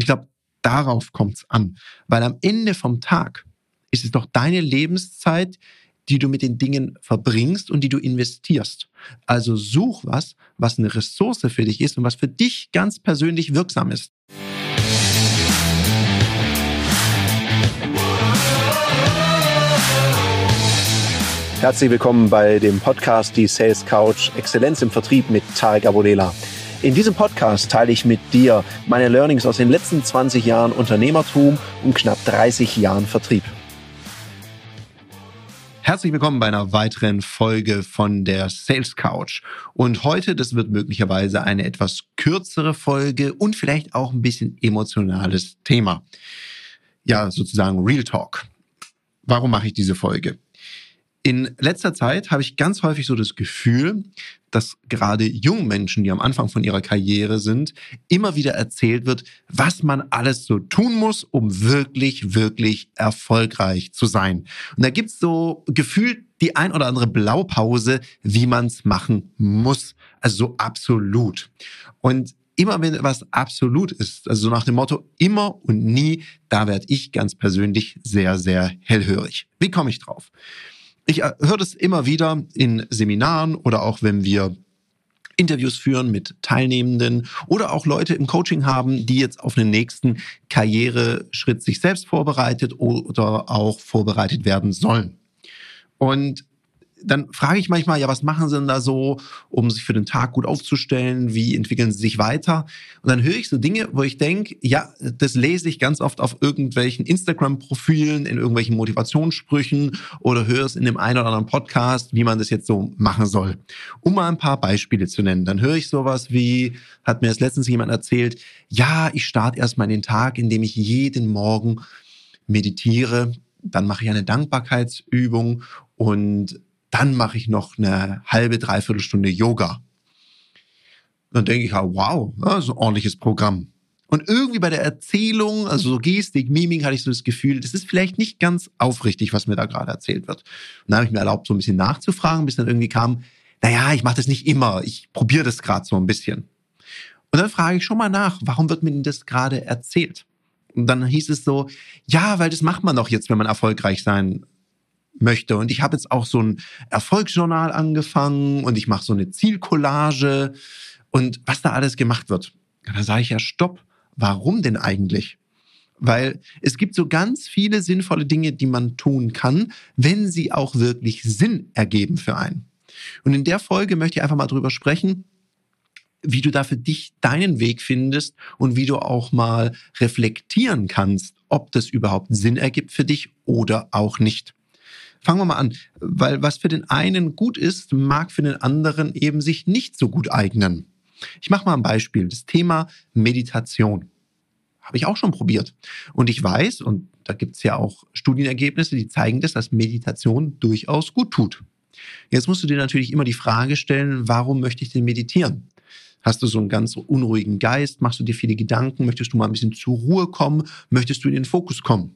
Und ich glaube, darauf kommt es an. Weil am Ende vom Tag ist es doch deine Lebenszeit, die du mit den Dingen verbringst und die du investierst. Also such was, was eine Ressource für dich ist und was für dich ganz persönlich wirksam ist. Herzlich willkommen bei dem Podcast Die Sales Couch Exzellenz im Vertrieb mit Tarek Abodela. In diesem Podcast teile ich mit dir meine Learnings aus den letzten 20 Jahren Unternehmertum und knapp 30 Jahren Vertrieb. Herzlich willkommen bei einer weiteren Folge von der Sales Couch. Und heute, das wird möglicherweise eine etwas kürzere Folge und vielleicht auch ein bisschen emotionales Thema. Ja, sozusagen Real Talk. Warum mache ich diese Folge? In letzter Zeit habe ich ganz häufig so das Gefühl, dass gerade jungen Menschen, die am Anfang von ihrer Karriere sind, immer wieder erzählt wird, was man alles so tun muss, um wirklich, wirklich erfolgreich zu sein. Und da gibt's so gefühlt die ein oder andere Blaupause, wie man's machen muss. Also so absolut. Und immer wenn etwas absolut ist, also so nach dem Motto immer und nie, da werde ich ganz persönlich sehr, sehr hellhörig. Wie komme ich drauf? Ich äh, höre das immer wieder in Seminaren oder auch wenn wir Interviews führen mit Teilnehmenden oder auch Leute im Coaching haben, die jetzt auf den nächsten Karriereschritt sich selbst vorbereitet oder auch vorbereitet werden sollen. Und dann frage ich manchmal, ja, was machen sie denn da so, um sich für den Tag gut aufzustellen? Wie entwickeln sie sich weiter? Und dann höre ich so Dinge, wo ich denke, ja, das lese ich ganz oft auf irgendwelchen Instagram-Profilen, in irgendwelchen Motivationssprüchen oder höre es in dem einen oder anderen Podcast, wie man das jetzt so machen soll. Um mal ein paar Beispiele zu nennen, dann höre ich sowas wie, hat mir das letztens jemand erzählt, ja, ich starte erstmal den Tag, indem ich jeden Morgen meditiere, dann mache ich eine Dankbarkeitsübung und dann mache ich noch eine halbe, dreiviertel Stunde Yoga. Dann denke ich, wow, das ist ein ordentliches Programm. Und irgendwie bei der Erzählung, also so Gestik, Mimik, hatte ich so das Gefühl, das ist vielleicht nicht ganz aufrichtig, was mir da gerade erzählt wird. Und dann habe ich mir erlaubt, so ein bisschen nachzufragen, bis dann irgendwie kam, naja, ich mache das nicht immer, ich probiere das gerade so ein bisschen. Und dann frage ich schon mal nach, warum wird mir denn das gerade erzählt? Und dann hieß es so, ja, weil das macht man doch jetzt, wenn man erfolgreich sein möchte. Und ich habe jetzt auch so ein Erfolgsjournal angefangen und ich mache so eine Zielcollage und was da alles gemacht wird. Da sage ich ja, stopp, warum denn eigentlich? Weil es gibt so ganz viele sinnvolle Dinge, die man tun kann, wenn sie auch wirklich Sinn ergeben für einen. Und in der Folge möchte ich einfach mal drüber sprechen, wie du da für dich deinen Weg findest und wie du auch mal reflektieren kannst, ob das überhaupt Sinn ergibt für dich oder auch nicht. Fangen wir mal an, weil was für den einen gut ist, mag für den anderen eben sich nicht so gut eignen. Ich mache mal ein Beispiel. Das Thema Meditation habe ich auch schon probiert. Und ich weiß, und da gibt es ja auch Studienergebnisse, die zeigen das, dass Meditation durchaus gut tut. Jetzt musst du dir natürlich immer die Frage stellen, warum möchte ich denn meditieren? Hast du so einen ganz unruhigen Geist? Machst du dir viele Gedanken? Möchtest du mal ein bisschen zur Ruhe kommen? Möchtest du in den Fokus kommen?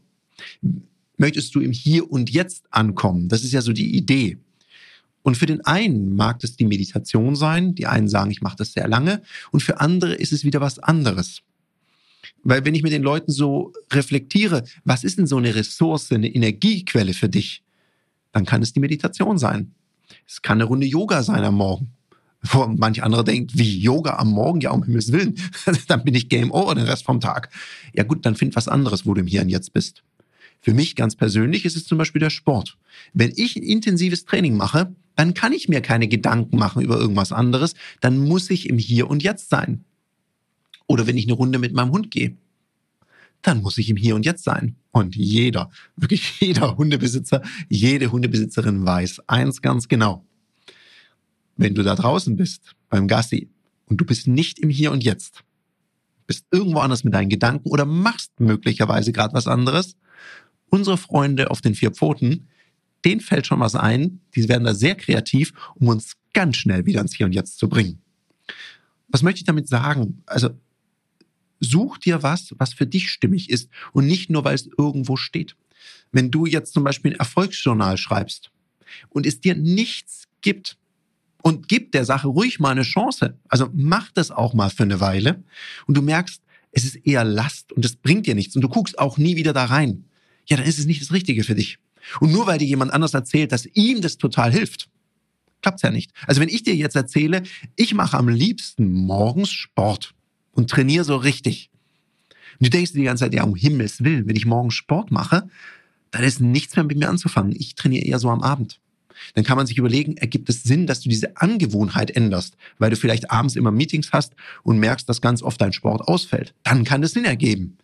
Möchtest du im Hier und Jetzt ankommen. Das ist ja so die Idee. Und für den einen mag das die Meditation sein. Die einen sagen, ich mache das sehr lange. Und für andere ist es wieder was anderes. Weil wenn ich mit den Leuten so reflektiere, was ist denn so eine Ressource, eine Energiequelle für dich? Dann kann es die Meditation sein. Es kann eine Runde Yoga sein am Morgen. Wo manch andere denkt, wie Yoga am Morgen? Ja, um Himmels Willen. dann bin ich Game Over den Rest vom Tag. Ja gut, dann find was anderes, wo du im Hier und Jetzt bist. Für mich ganz persönlich ist es zum Beispiel der Sport. Wenn ich ein intensives Training mache, dann kann ich mir keine Gedanken machen über irgendwas anderes. Dann muss ich im Hier und Jetzt sein. Oder wenn ich eine Runde mit meinem Hund gehe, dann muss ich im Hier und Jetzt sein. Und jeder, wirklich jeder Hundebesitzer, jede Hundebesitzerin weiß eins ganz genau. Wenn du da draußen bist, beim Gassi, und du bist nicht im Hier und Jetzt, bist irgendwo anders mit deinen Gedanken oder machst möglicherweise gerade was anderes, unsere Freunde auf den vier Pfoten, denen fällt schon was ein. Die werden da sehr kreativ, um uns ganz schnell wieder ins Hier und Jetzt zu bringen. Was möchte ich damit sagen? Also such dir was, was für dich stimmig ist und nicht nur, weil es irgendwo steht. Wenn du jetzt zum Beispiel ein Erfolgsjournal schreibst und es dir nichts gibt und gib der Sache ruhig mal eine Chance, also mach das auch mal für eine Weile und du merkst, es ist eher Last und es bringt dir nichts und du guckst auch nie wieder da rein, ja, dann ist es nicht das Richtige für dich. Und nur weil dir jemand anders erzählt, dass ihm das total hilft, klappt's ja nicht. Also wenn ich dir jetzt erzähle, ich mache am liebsten morgens Sport und trainiere so richtig. Und du denkst dir die ganze Zeit, ja, um Himmels Willen, wenn ich morgens Sport mache, dann ist nichts mehr mit mir anzufangen. Ich trainiere eher so am Abend. Dann kann man sich überlegen, ergibt es Sinn, dass du diese Angewohnheit änderst, weil du vielleicht abends immer Meetings hast und merkst, dass ganz oft dein Sport ausfällt. Dann kann das Sinn ergeben.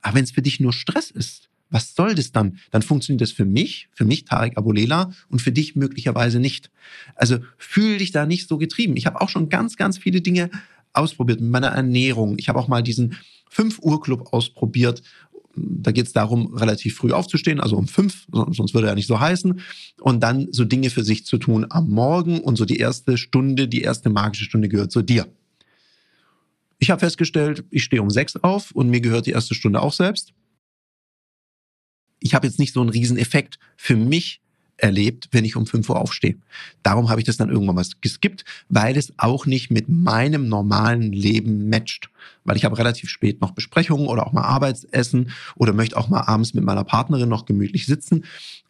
Aber wenn es für dich nur Stress ist, was soll das dann? Dann funktioniert das für mich, für mich Tarek Abulela und für dich möglicherweise nicht. Also fühl dich da nicht so getrieben. Ich habe auch schon ganz, ganz viele Dinge ausprobiert mit meiner Ernährung. Ich habe auch mal diesen 5 Uhr Club ausprobiert da geht es darum, relativ früh aufzustehen, also um fünf, sonst würde er nicht so heißen, und dann so Dinge für sich zu tun am Morgen und so die erste Stunde, die erste magische Stunde gehört zu dir. Ich habe festgestellt, ich stehe um sechs auf und mir gehört die erste Stunde auch selbst. Ich habe jetzt nicht so einen riesen Effekt. Für mich erlebt, wenn ich um 5 Uhr aufstehe. Darum habe ich das dann irgendwann mal geskippt, weil es auch nicht mit meinem normalen Leben matcht. Weil ich habe relativ spät noch Besprechungen oder auch mal Arbeitsessen oder möchte auch mal abends mit meiner Partnerin noch gemütlich sitzen.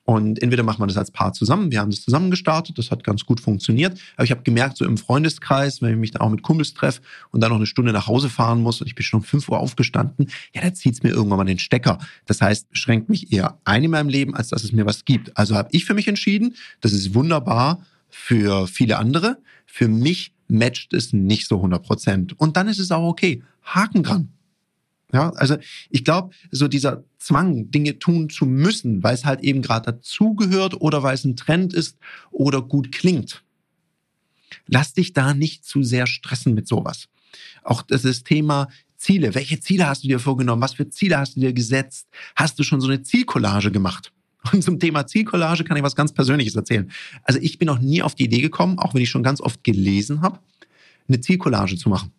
Und entweder macht man das als Paar zusammen, wir haben das zusammen gestartet, das hat ganz gut funktioniert. Aber ich habe gemerkt, so im Freundeskreis, wenn ich mich dann auch mit Kumpels treffe und dann noch eine Stunde nach Hause fahren muss und ich bin schon um 5 Uhr aufgestanden, ja, da zieht's mir irgendwann mal den Stecker. Das heißt, beschränkt mich eher ein in meinem Leben, als dass es mir was gibt. Also habe ich für mich entschieden, das ist wunderbar für viele andere. Für mich matcht es nicht so 100 Prozent. Und dann ist es auch okay. Haken dran. Ja, also ich glaube, so dieser Zwang, Dinge tun zu müssen, weil es halt eben gerade dazugehört oder weil es ein Trend ist oder gut klingt. Lass dich da nicht zu sehr stressen mit sowas. Auch das ist Thema Ziele. Welche Ziele hast du dir vorgenommen? Was für Ziele hast du dir gesetzt? Hast du schon so eine Zielcollage gemacht? Und zum Thema Zielcollage kann ich was ganz Persönliches erzählen. Also ich bin noch nie auf die Idee gekommen, auch wenn ich schon ganz oft gelesen habe, eine Zielcollage zu machen.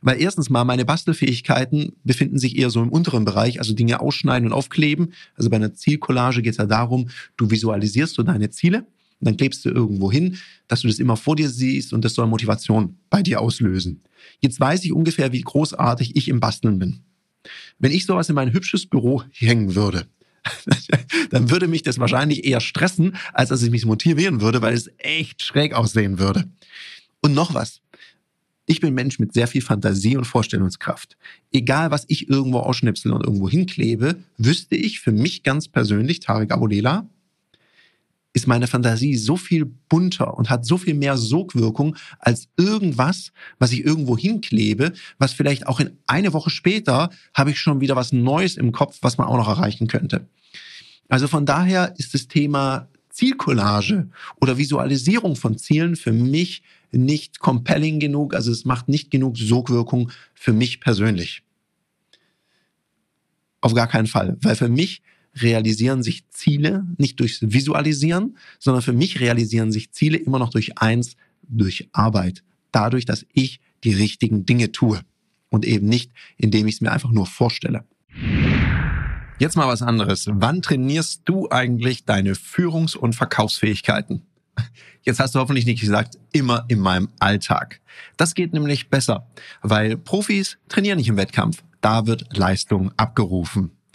Weil erstens mal meine Bastelfähigkeiten befinden sich eher so im unteren Bereich, also Dinge ausschneiden und aufkleben. Also bei einer Zielcollage geht es ja darum, du visualisierst so deine Ziele und dann klebst du irgendwo hin, dass du das immer vor dir siehst und das soll Motivation bei dir auslösen. Jetzt weiß ich ungefähr, wie großartig ich im Basteln bin. Wenn ich sowas in mein hübsches Büro hängen würde, dann würde mich das wahrscheinlich eher stressen, als dass ich mich motivieren würde, weil es echt schräg aussehen würde. Und noch was. Ich bin Mensch mit sehr viel Fantasie und Vorstellungskraft. Egal, was ich irgendwo ausschnipsel und irgendwo hinklebe, wüsste ich für mich ganz persönlich, Tarek Abodela, ist meine Fantasie so viel bunter und hat so viel mehr Sogwirkung als irgendwas, was ich irgendwo hinklebe, was vielleicht auch in eine Woche später habe ich schon wieder was Neues im Kopf, was man auch noch erreichen könnte. Also von daher ist das Thema Zielcollage oder Visualisierung von Zielen für mich nicht compelling genug, also es macht nicht genug Sogwirkung für mich persönlich. Auf gar keinen Fall, weil für mich realisieren sich Ziele nicht durchs Visualisieren, sondern für mich realisieren sich Ziele immer noch durch eins, durch Arbeit. Dadurch, dass ich die richtigen Dinge tue und eben nicht, indem ich es mir einfach nur vorstelle. Jetzt mal was anderes. Wann trainierst du eigentlich deine Führungs- und Verkaufsfähigkeiten? Jetzt hast du hoffentlich nicht gesagt, immer in meinem Alltag. Das geht nämlich besser, weil Profis trainieren nicht im Wettkampf. Da wird Leistung abgerufen.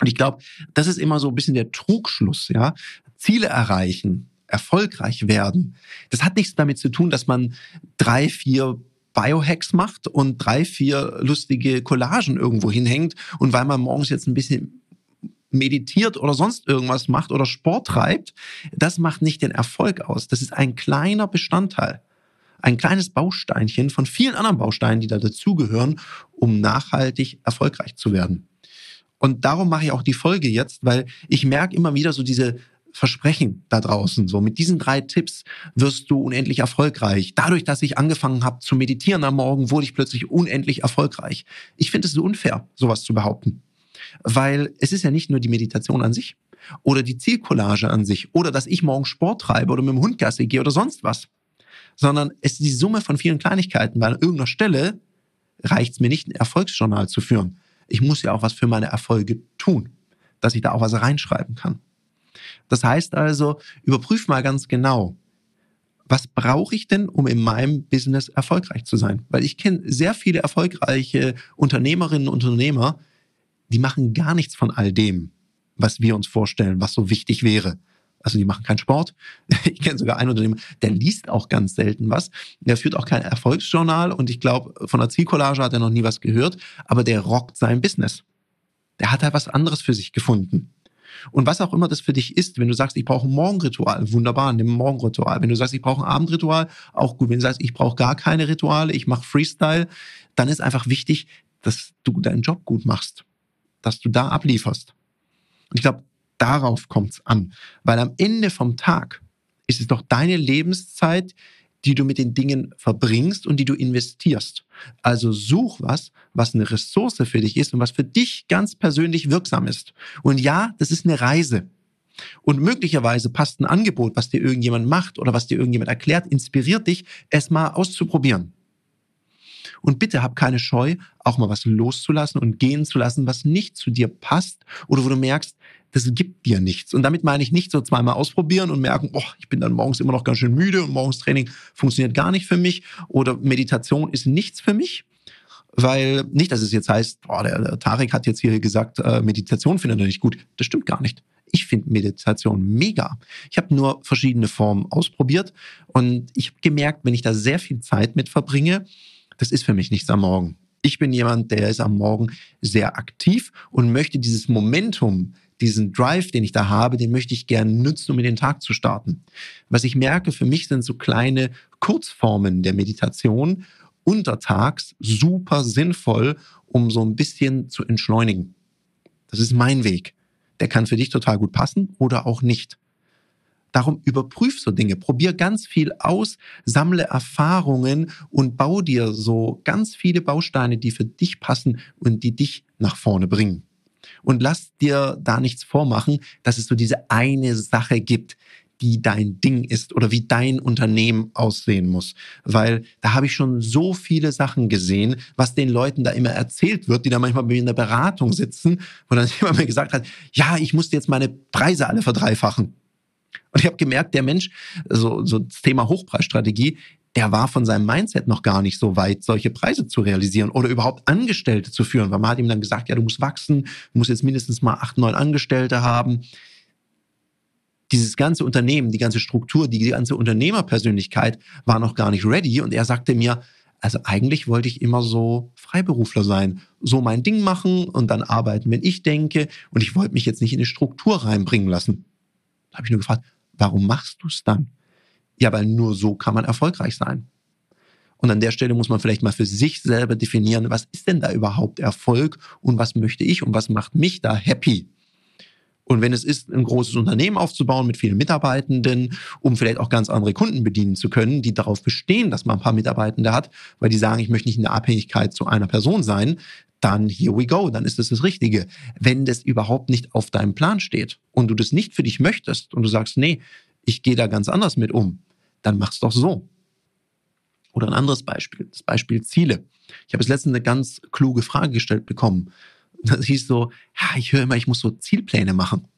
Und ich glaube, das ist immer so ein bisschen der Trugschluss, ja. Ziele erreichen, erfolgreich werden. Das hat nichts damit zu tun, dass man drei, vier Biohacks macht und drei, vier lustige Collagen irgendwo hinhängt und weil man morgens jetzt ein bisschen meditiert oder sonst irgendwas macht oder Sport treibt, das macht nicht den Erfolg aus. Das ist ein kleiner Bestandteil. Ein kleines Bausteinchen von vielen anderen Bausteinen, die da dazugehören, um nachhaltig erfolgreich zu werden. Und darum mache ich auch die Folge jetzt, weil ich merke immer wieder so diese versprechen da draußen. So mit diesen drei Tipps wirst du unendlich erfolgreich. Dadurch, dass ich angefangen habe zu meditieren am Morgen, wurde ich plötzlich unendlich erfolgreich. Ich finde es so unfair, sowas zu behaupten. Weil es ist ja nicht nur die Meditation an sich oder die Zielcollage an sich oder dass ich morgen Sport treibe oder mit dem Hund Gassi gehe oder sonst was, sondern es ist die Summe von vielen Kleinigkeiten, weil an irgendeiner Stelle reicht es mir nicht, ein Erfolgsjournal zu führen. Ich muss ja auch was für meine Erfolge tun, dass ich da auch was reinschreiben kann. Das heißt also, überprüf mal ganz genau, was brauche ich denn, um in meinem Business erfolgreich zu sein? Weil ich kenne sehr viele erfolgreiche Unternehmerinnen und Unternehmer, die machen gar nichts von all dem, was wir uns vorstellen, was so wichtig wäre. Also die machen keinen Sport. Ich kenne sogar einen Unternehmer, der liest auch ganz selten was. Der führt auch kein Erfolgsjournal und ich glaube, von der Zielcollage hat er noch nie was gehört, aber der rockt sein Business. Der hat da was anderes für sich gefunden. Und was auch immer das für dich ist, wenn du sagst, ich brauche ein Morgenritual, wunderbar, nimm ein Morgenritual. Wenn du sagst, ich brauche ein Abendritual, auch gut. Wenn du sagst, ich brauche gar keine Rituale, ich mache Freestyle, dann ist einfach wichtig, dass du deinen Job gut machst, dass du da ablieferst. Und ich glaube, darauf kommt es an, weil am Ende vom Tag ist es doch deine Lebenszeit, die du mit den Dingen verbringst und die du investierst. Also such was, was eine Ressource für dich ist und was für dich ganz persönlich wirksam ist. Und ja, das ist eine Reise. Und möglicherweise passt ein Angebot, was dir irgendjemand macht oder was dir irgendjemand erklärt, inspiriert dich, es mal auszuprobieren. Und bitte hab keine Scheu, auch mal was loszulassen und gehen zu lassen, was nicht zu dir passt oder wo du merkst, das gibt dir nichts. Und damit meine ich nicht so zweimal ausprobieren und merken, oh, ich bin dann morgens immer noch ganz schön müde und morgens Training funktioniert gar nicht für mich oder Meditation ist nichts für mich. Weil nicht, dass es jetzt heißt, boah, der, der Tarek hat jetzt hier gesagt, äh, Meditation findet er nicht gut. Das stimmt gar nicht. Ich finde Meditation mega. Ich habe nur verschiedene Formen ausprobiert und ich habe gemerkt, wenn ich da sehr viel Zeit mit verbringe, das ist für mich nichts am Morgen. Ich bin jemand, der ist am Morgen sehr aktiv und möchte dieses Momentum, diesen Drive, den ich da habe, den möchte ich gerne nutzen, um in den Tag zu starten. Was ich merke, für mich sind so kleine Kurzformen der Meditation untertags super sinnvoll, um so ein bisschen zu entschleunigen. Das ist mein Weg. Der kann für dich total gut passen oder auch nicht. Darum überprüf so Dinge, probier ganz viel aus, sammle Erfahrungen und bau dir so ganz viele Bausteine, die für dich passen und die dich nach vorne bringen. Und lass dir da nichts vormachen, dass es so diese eine Sache gibt, die dein Ding ist oder wie dein Unternehmen aussehen muss. Weil da habe ich schon so viele Sachen gesehen, was den Leuten da immer erzählt wird, die da manchmal bei mir in der Beratung sitzen, wo dann jemand mir gesagt hat, ja, ich musste jetzt meine Preise alle verdreifachen. Und ich habe gemerkt, der Mensch, so, so das Thema Hochpreisstrategie, der war von seinem Mindset noch gar nicht so weit, solche Preise zu realisieren oder überhaupt Angestellte zu führen. Weil man hat ihm dann gesagt, ja, du musst wachsen, du musst jetzt mindestens mal acht, neun Angestellte haben. Dieses ganze Unternehmen, die ganze Struktur, die ganze Unternehmerpersönlichkeit war noch gar nicht ready. Und er sagte mir, also eigentlich wollte ich immer so Freiberufler sein, so mein Ding machen und dann arbeiten, wenn ich denke. Und ich wollte mich jetzt nicht in eine Struktur reinbringen lassen. Da habe ich nur gefragt, warum machst du es dann? Ja, weil nur so kann man erfolgreich sein. Und an der Stelle muss man vielleicht mal für sich selber definieren, was ist denn da überhaupt Erfolg und was möchte ich und was macht mich da happy? Und wenn es ist, ein großes Unternehmen aufzubauen mit vielen Mitarbeitenden, um vielleicht auch ganz andere Kunden bedienen zu können, die darauf bestehen, dass man ein paar Mitarbeitende hat, weil die sagen, ich möchte nicht in der Abhängigkeit zu einer Person sein, dann here we go, dann ist das das Richtige. Wenn das überhaupt nicht auf deinem Plan steht und du das nicht für dich möchtest und du sagst, nee, ich gehe da ganz anders mit um, dann mach's doch so. Oder ein anderes Beispiel, das Beispiel Ziele. Ich habe es letztens eine ganz kluge Frage gestellt bekommen. Das hieß so, ja, ich höre immer, ich muss so Zielpläne machen.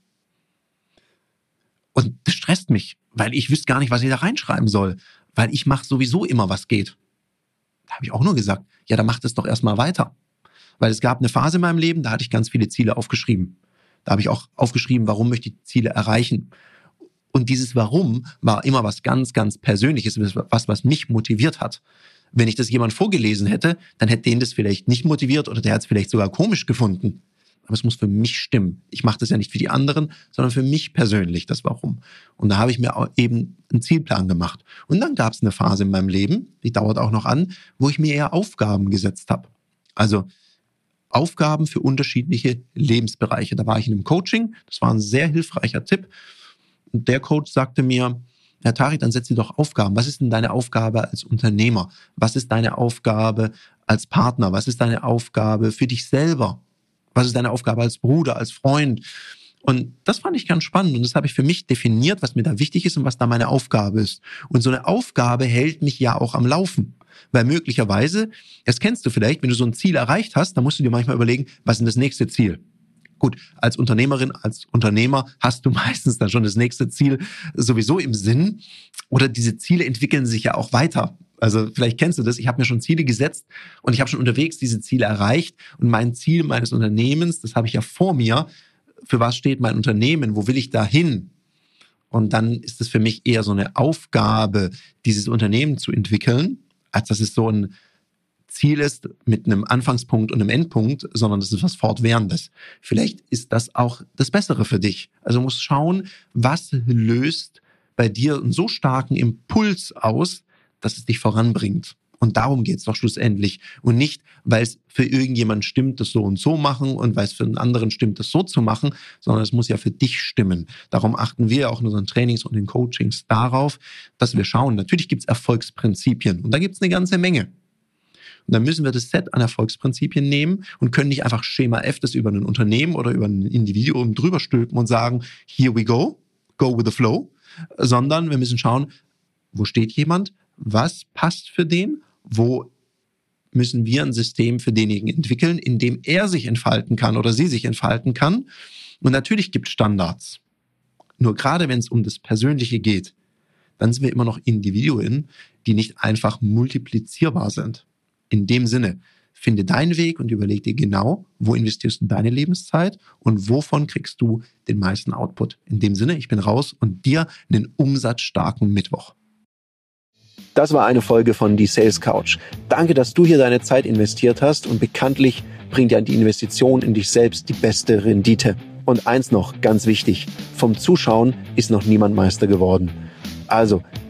Und das stresst mich, weil ich wüsste gar nicht, was ich da reinschreiben soll, weil ich mache sowieso immer, was geht. Da habe ich auch nur gesagt, ja, dann mach das doch erstmal weiter. Weil es gab eine Phase in meinem Leben, da hatte ich ganz viele Ziele aufgeschrieben. Da habe ich auch aufgeschrieben, warum möchte ich Ziele erreichen. Und dieses Warum war immer was ganz, ganz Persönliches, was, was mich motiviert hat. Wenn ich das jemand vorgelesen hätte, dann hätte den das vielleicht nicht motiviert oder der hat es vielleicht sogar komisch gefunden. Aber es muss für mich stimmen. Ich mache das ja nicht für die anderen, sondern für mich persönlich, das Warum. Und da habe ich mir eben einen Zielplan gemacht. Und dann gab es eine Phase in meinem Leben, die dauert auch noch an, wo ich mir eher Aufgaben gesetzt habe. Also Aufgaben für unterschiedliche Lebensbereiche. Da war ich in einem Coaching, das war ein sehr hilfreicher Tipp. Und der Coach sagte mir, Herr Tari, dann setz dir doch Aufgaben. Was ist denn deine Aufgabe als Unternehmer? Was ist deine Aufgabe als Partner? Was ist deine Aufgabe für dich selber? Was ist deine Aufgabe als Bruder, als Freund? Und das fand ich ganz spannend und das habe ich für mich definiert, was mir da wichtig ist und was da meine Aufgabe ist. Und so eine Aufgabe hält mich ja auch am Laufen. Weil möglicherweise, das kennst du vielleicht, wenn du so ein Ziel erreicht hast, dann musst du dir manchmal überlegen, was ist denn das nächste Ziel? Gut, als Unternehmerin, als Unternehmer hast du meistens dann schon das nächste Ziel sowieso im Sinn. Oder diese Ziele entwickeln sich ja auch weiter. Also vielleicht kennst du das. Ich habe mir schon Ziele gesetzt und ich habe schon unterwegs diese Ziele erreicht. Und mein Ziel meines Unternehmens, das habe ich ja vor mir. Für was steht mein Unternehmen? Wo will ich da hin? Und dann ist es für mich eher so eine Aufgabe, dieses Unternehmen zu entwickeln, als dass es so ein Ziel ist mit einem Anfangspunkt und einem Endpunkt, sondern das ist was Fortwährendes. Vielleicht ist das auch das Bessere für dich. Also musst schauen, was löst bei dir einen so starken Impuls aus, dass es dich voranbringt. Und darum geht's doch schlussendlich. Und nicht, weil es für irgendjemand stimmt, das so und so machen und weil es für einen anderen stimmt, das so zu machen, sondern es muss ja für dich stimmen. Darum achten wir auch in unseren Trainings und in Coachings darauf, dass wir schauen, natürlich gibt's Erfolgsprinzipien und da gibt's eine ganze Menge. Und dann müssen wir das Set an Erfolgsprinzipien nehmen und können nicht einfach Schema F das über ein Unternehmen oder über ein Individuum drüber stülpen und sagen, here we go, go with the flow, sondern wir müssen schauen, wo steht jemand, was passt für den, wo müssen wir ein System für denjenigen entwickeln, in dem er sich entfalten kann oder sie sich entfalten kann. Und natürlich gibt es Standards. Nur gerade wenn es um das Persönliche geht, dann sind wir immer noch Individuen, die nicht einfach multiplizierbar sind. In dem Sinne, finde deinen Weg und überleg dir genau, wo investierst du deine Lebenszeit und wovon kriegst du den meisten Output. In dem Sinne, ich bin raus und dir einen umsatzstarken Mittwoch. Das war eine Folge von Die Sales Couch. Danke, dass du hier deine Zeit investiert hast und bekanntlich bringt ja die Investition in dich selbst die beste Rendite. Und eins noch, ganz wichtig, vom Zuschauen ist noch niemand Meister geworden. Also,